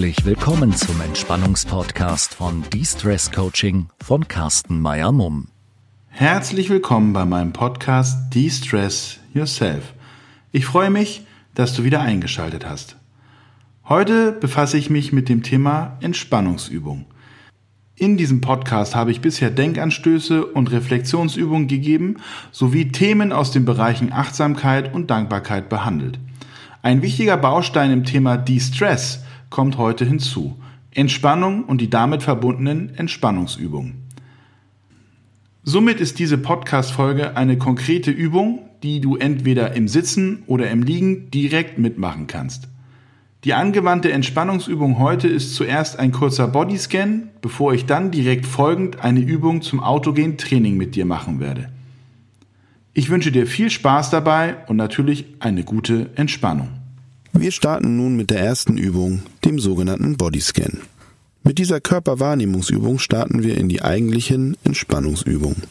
Herzlich willkommen zum Entspannungspodcast von De-Stress Coaching von Carsten Meyer-Mumm. Herzlich willkommen bei meinem Podcast De-Stress Yourself. Ich freue mich, dass du wieder eingeschaltet hast. Heute befasse ich mich mit dem Thema Entspannungsübung. In diesem Podcast habe ich bisher Denkanstöße und Reflexionsübungen gegeben sowie Themen aus den Bereichen Achtsamkeit und Dankbarkeit behandelt. Ein wichtiger Baustein im Thema De-Stress kommt heute hinzu. Entspannung und die damit verbundenen Entspannungsübungen. Somit ist diese Podcast-Folge eine konkrete Übung, die du entweder im Sitzen oder im Liegen direkt mitmachen kannst. Die angewandte Entspannungsübung heute ist zuerst ein kurzer Bodyscan, bevor ich dann direkt folgend eine Übung zum autogen Training mit dir machen werde. Ich wünsche dir viel Spaß dabei und natürlich eine gute Entspannung. Wir starten nun mit der ersten Übung, dem sogenannten Bodyscan. Mit dieser Körperwahrnehmungsübung starten wir in die eigentlichen Entspannungsübungen.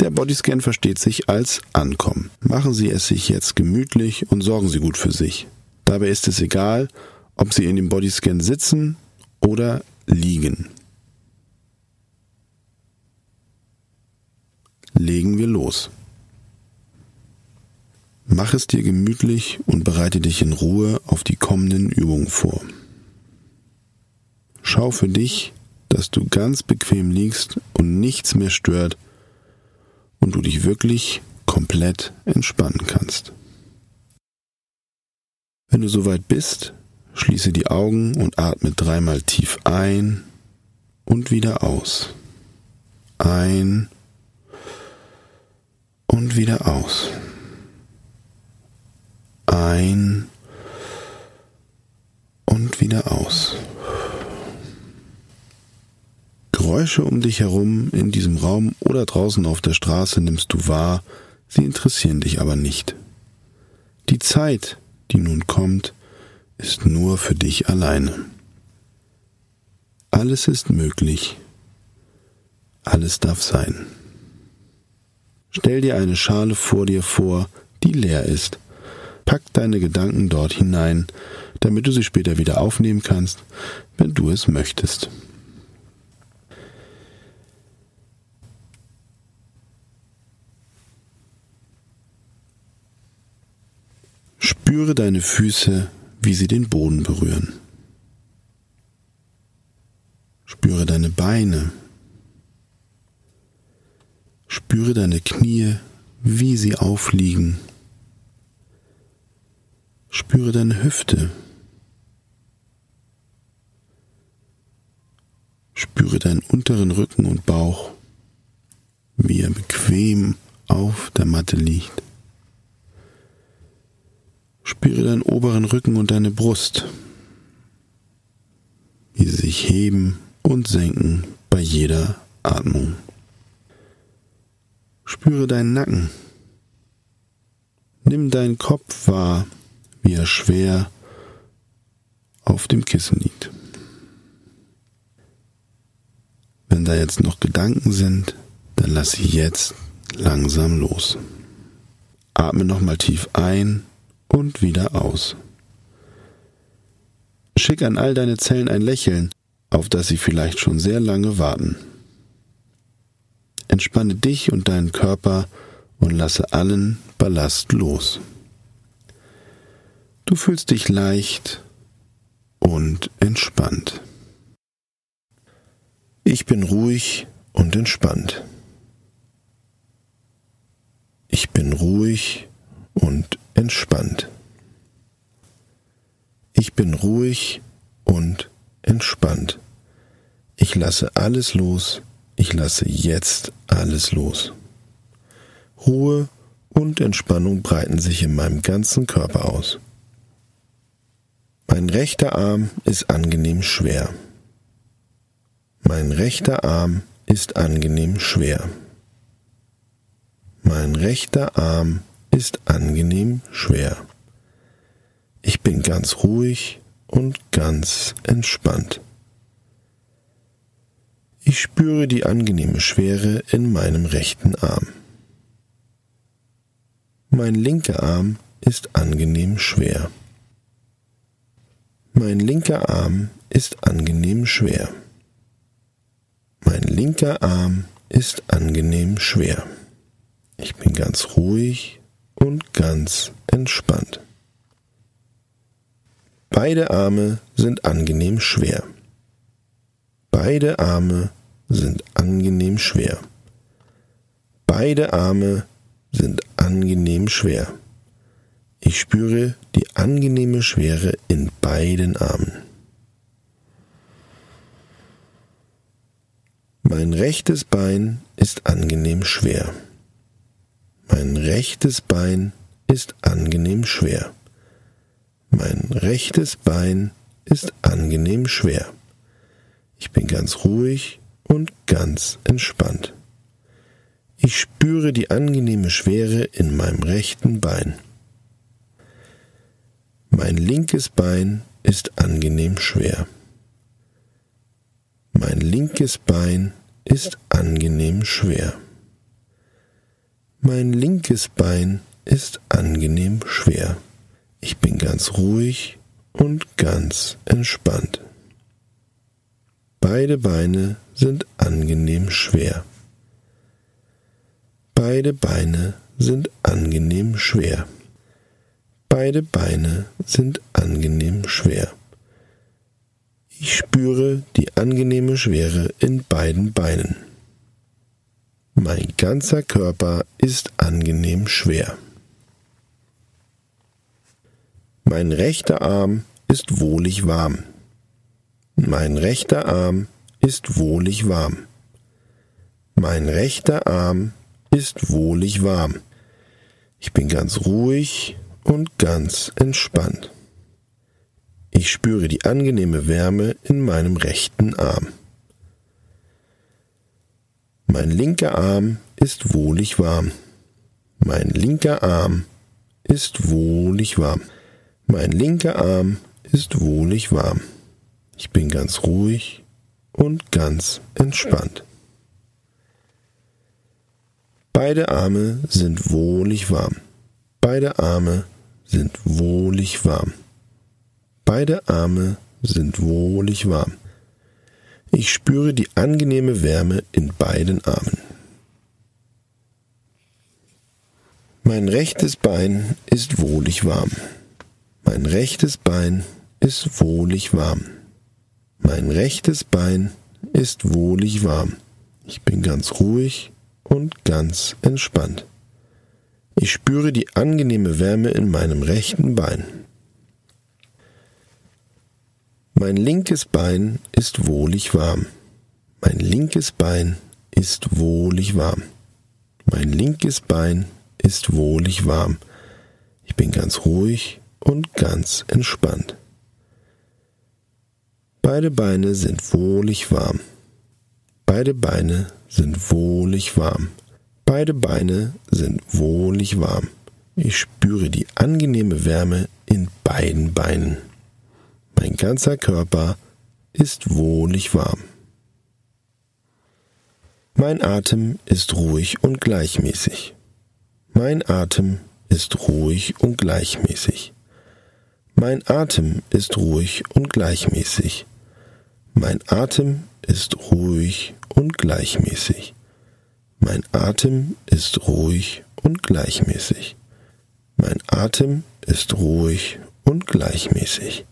Der Bodyscan versteht sich als Ankommen. Machen Sie es sich jetzt gemütlich und sorgen Sie gut für sich. Dabei ist es egal, ob Sie in dem Bodyscan sitzen oder liegen. Legen wir los. Mach es dir gemütlich und bereite dich in Ruhe auf die kommenden Übungen vor. Schau für dich, dass du ganz bequem liegst und nichts mehr stört und du dich wirklich komplett entspannen kannst. Wenn du soweit bist, schließe die Augen und atme dreimal tief ein und wieder aus. Ein und wieder aus ein und wieder aus. Geräusche um dich herum in diesem Raum oder draußen auf der Straße nimmst du wahr, sie interessieren dich aber nicht. Die Zeit, die nun kommt, ist nur für dich alleine. Alles ist möglich, alles darf sein. Stell dir eine Schale vor dir vor, die leer ist Pack deine Gedanken dort hinein, damit du sie später wieder aufnehmen kannst, wenn du es möchtest. Spüre deine Füße, wie sie den Boden berühren. Spüre deine Beine. Spüre deine Knie, wie sie aufliegen Spüre deine Hüfte. Spüre deinen unteren Rücken und Bauch, wie er bequem auf der Matte liegt. Spüre deinen oberen Rücken und deine Brust, wie sie sich heben und senken bei jeder Atmung. Spüre deinen Nacken. Nimm deinen Kopf wahr, wie er schwer auf dem Kissen liegt. Wenn da jetzt noch Gedanken sind, dann lass sie jetzt langsam los. Atme nochmal tief ein und wieder aus. Schick an all deine Zellen ein Lächeln, auf das sie vielleicht schon sehr lange warten. Entspanne dich und deinen Körper und lasse allen Ballast los. Du fühlst dich leicht und entspannt. Ich bin ruhig und entspannt. Ich bin ruhig und entspannt. Ich bin ruhig und entspannt. Ich lasse alles los. Ich lasse jetzt alles los. Ruhe und Entspannung breiten sich in meinem ganzen Körper aus. Mein rechter Arm ist angenehm schwer. Mein rechter Arm ist angenehm schwer. Mein rechter Arm ist angenehm schwer. Ich bin ganz ruhig und ganz entspannt. Ich spüre die angenehme Schwere in meinem rechten Arm. Mein linker Arm ist angenehm schwer. Mein linker Arm ist angenehm schwer. Mein linker Arm ist angenehm schwer. Ich bin ganz ruhig und ganz entspannt. Beide Arme sind angenehm schwer. Beide Arme sind angenehm schwer. Beide Arme sind angenehm schwer. Ich spüre die angenehme Schwere in beiden Armen. Mein rechtes Bein ist angenehm schwer. Mein rechtes Bein ist angenehm schwer. Mein rechtes Bein ist angenehm schwer. Ich bin ganz ruhig und ganz entspannt. Ich spüre die angenehme Schwere in meinem rechten Bein. Mein linkes Bein ist angenehm schwer. Mein linkes Bein ist angenehm schwer. Mein linkes Bein ist angenehm schwer. Ich bin ganz ruhig und ganz entspannt. Beide Beine sind angenehm schwer. Beide Beine sind angenehm schwer. Beide Beine sind angenehm schwer. Ich spüre die angenehme Schwere in beiden Beinen. Mein ganzer Körper ist angenehm schwer. Mein rechter Arm ist wohlig warm. Mein rechter Arm ist wohlig warm. Mein rechter Arm ist wohlig warm. Ich bin ganz ruhig und ganz entspannt. Ich spüre die angenehme Wärme in meinem rechten Arm. Mein linker Arm ist wohlig warm. Mein linker Arm ist wohlig warm. Mein linker Arm ist wohlig warm. Ich bin ganz ruhig und ganz entspannt. Beide Arme sind wohlig warm. Beide Arme sind wohlig warm. Beide Arme sind wohlig warm. Ich spüre die angenehme Wärme in beiden Armen. Mein rechtes Bein ist wohlig warm. Mein rechtes Bein ist wohlig warm. Mein rechtes Bein ist wohlig warm. Ich bin ganz ruhig und ganz entspannt. Ich spüre die angenehme Wärme in meinem rechten Bein. Mein linkes Bein ist wohlig warm. Mein linkes Bein ist wohlig warm. Mein linkes Bein ist wohlig warm. Ich bin ganz ruhig und ganz entspannt. Beide Beine sind wohlig warm. Beide Beine sind wohlig warm. Beide Beine sind wohlig warm. Ich spüre die angenehme Wärme in beiden Beinen. Mein ganzer Körper ist wohlig warm. Mein Atem ist ruhig und gleichmäßig. Mein Atem ist ruhig und gleichmäßig. Mein Atem ist ruhig und gleichmäßig. Mein Atem ist ruhig und gleichmäßig. Mein Atem ist ruhig und gleichmäßig. Mein Atem ist ruhig und gleichmäßig.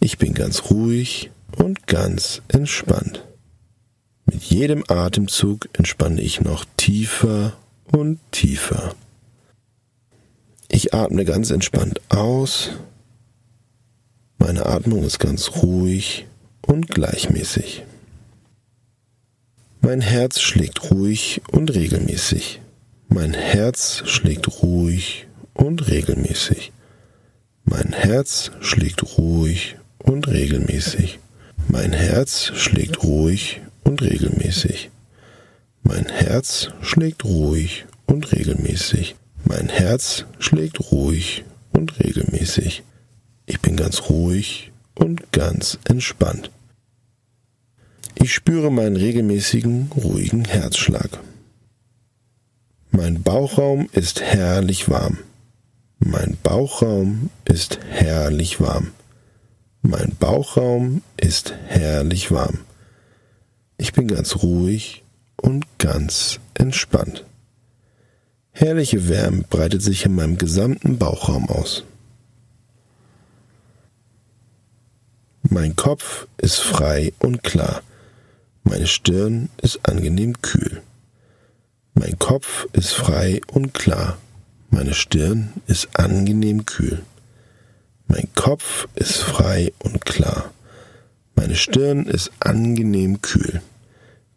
Ich bin ganz ruhig und ganz entspannt. Mit jedem Atemzug entspanne ich noch tiefer und tiefer. Ich atme ganz entspannt aus meine Atmung ist ganz ruhig und gleichmäßig. Mein Herz schlägt ruhig und regelmäßig. Mein Herz schlägt ruhig und regelmäßig. Mein Herz schlägt ruhig und regelmäßig. Mein Herz schlägt ruhig und regelmäßig. Mein Herz schlägt ruhig und regelmäßig. Mein Herz schlägt ruhig und regelmäßig. Ich bin ganz ruhig und ganz entspannt. Ich spüre meinen regelmäßigen, ruhigen Herzschlag. Mein Bauchraum ist herrlich warm. Mein Bauchraum ist herrlich warm. Mein Bauchraum ist herrlich warm. Ich bin ganz ruhig und ganz entspannt. Herrliche Wärme breitet sich in meinem gesamten Bauchraum aus. Mein Kopf ist frei und klar. Meine Stirn ist angenehm kühl. Mein Kopf ist frei und klar. Meine Stirn ist angenehm kühl. Mein Kopf ist frei und klar. Meine Stirn ist angenehm kühl.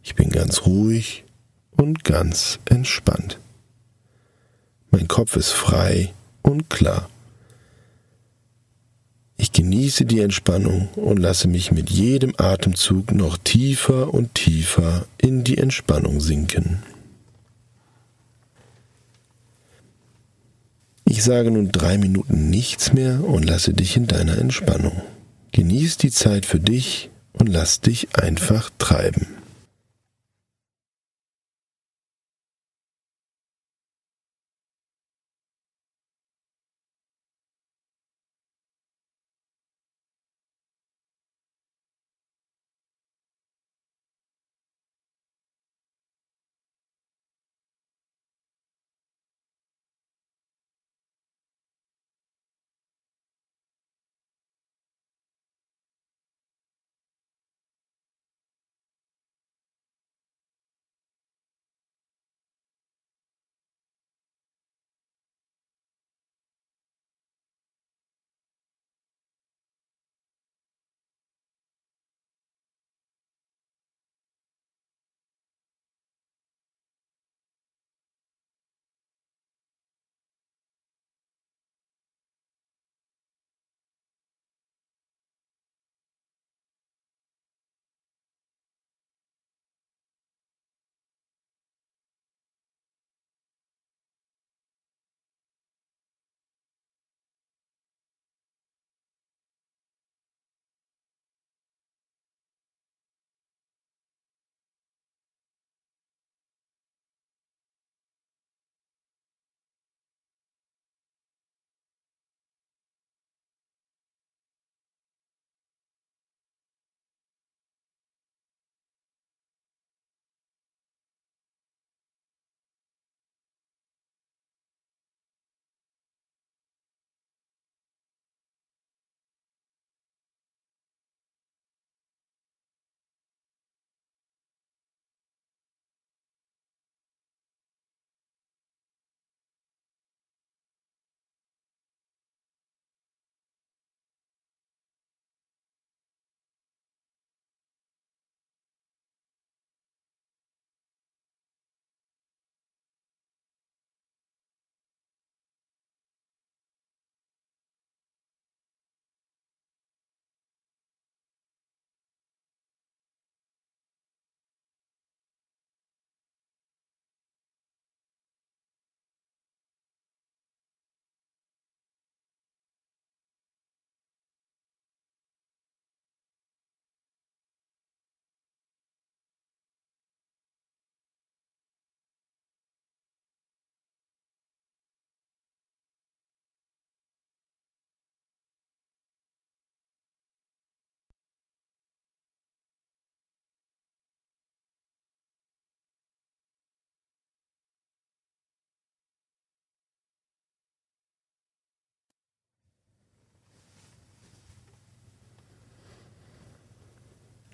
Ich bin ganz ruhig und ganz entspannt. Mein Kopf ist frei und klar. Ich genieße die Entspannung und lasse mich mit jedem Atemzug noch tiefer und tiefer in die Entspannung sinken. Ich sage nun drei Minuten nichts mehr und lasse dich in deiner Entspannung. Genieß die Zeit für dich und lass dich einfach treiben.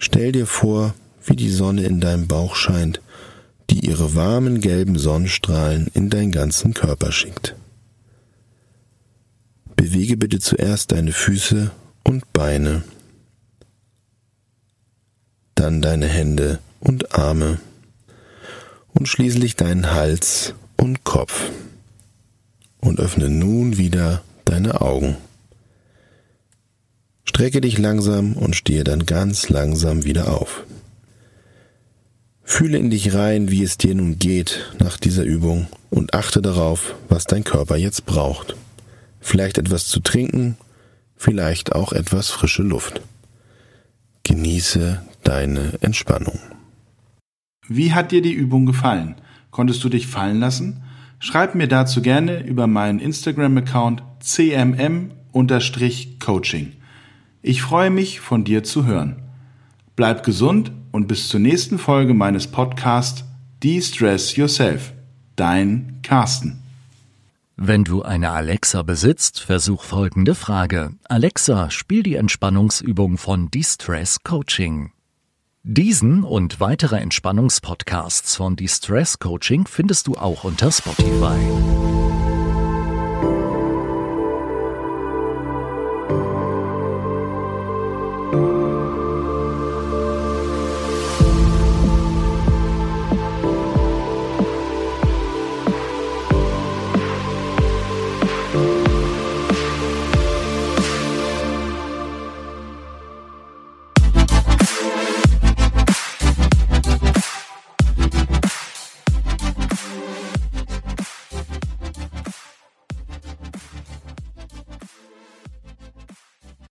Stell dir vor, wie die Sonne in deinem Bauch scheint, die ihre warmen gelben Sonnenstrahlen in deinen ganzen Körper schickt. Bewege bitte zuerst deine Füße und Beine, dann deine Hände und Arme und schließlich deinen Hals und Kopf und öffne nun wieder deine Augen. Strecke dich langsam und stehe dann ganz langsam wieder auf. Fühle in dich rein, wie es dir nun geht nach dieser Übung und achte darauf, was dein Körper jetzt braucht. Vielleicht etwas zu trinken, vielleicht auch etwas frische Luft. Genieße deine Entspannung. Wie hat dir die Übung gefallen? Konntest du dich fallen lassen? Schreib mir dazu gerne über meinen Instagram-Account cmm-coaching. Ich freue mich, von dir zu hören. Bleib gesund und bis zur nächsten Folge meines Podcasts De-Stress Yourself. Dein Carsten. Wenn du eine Alexa besitzt, versuch folgende Frage. Alexa, spiel die Entspannungsübung von De-Stress Coaching. Diesen und weitere Entspannungspodcasts von De-Stress Coaching findest du auch unter Spotify.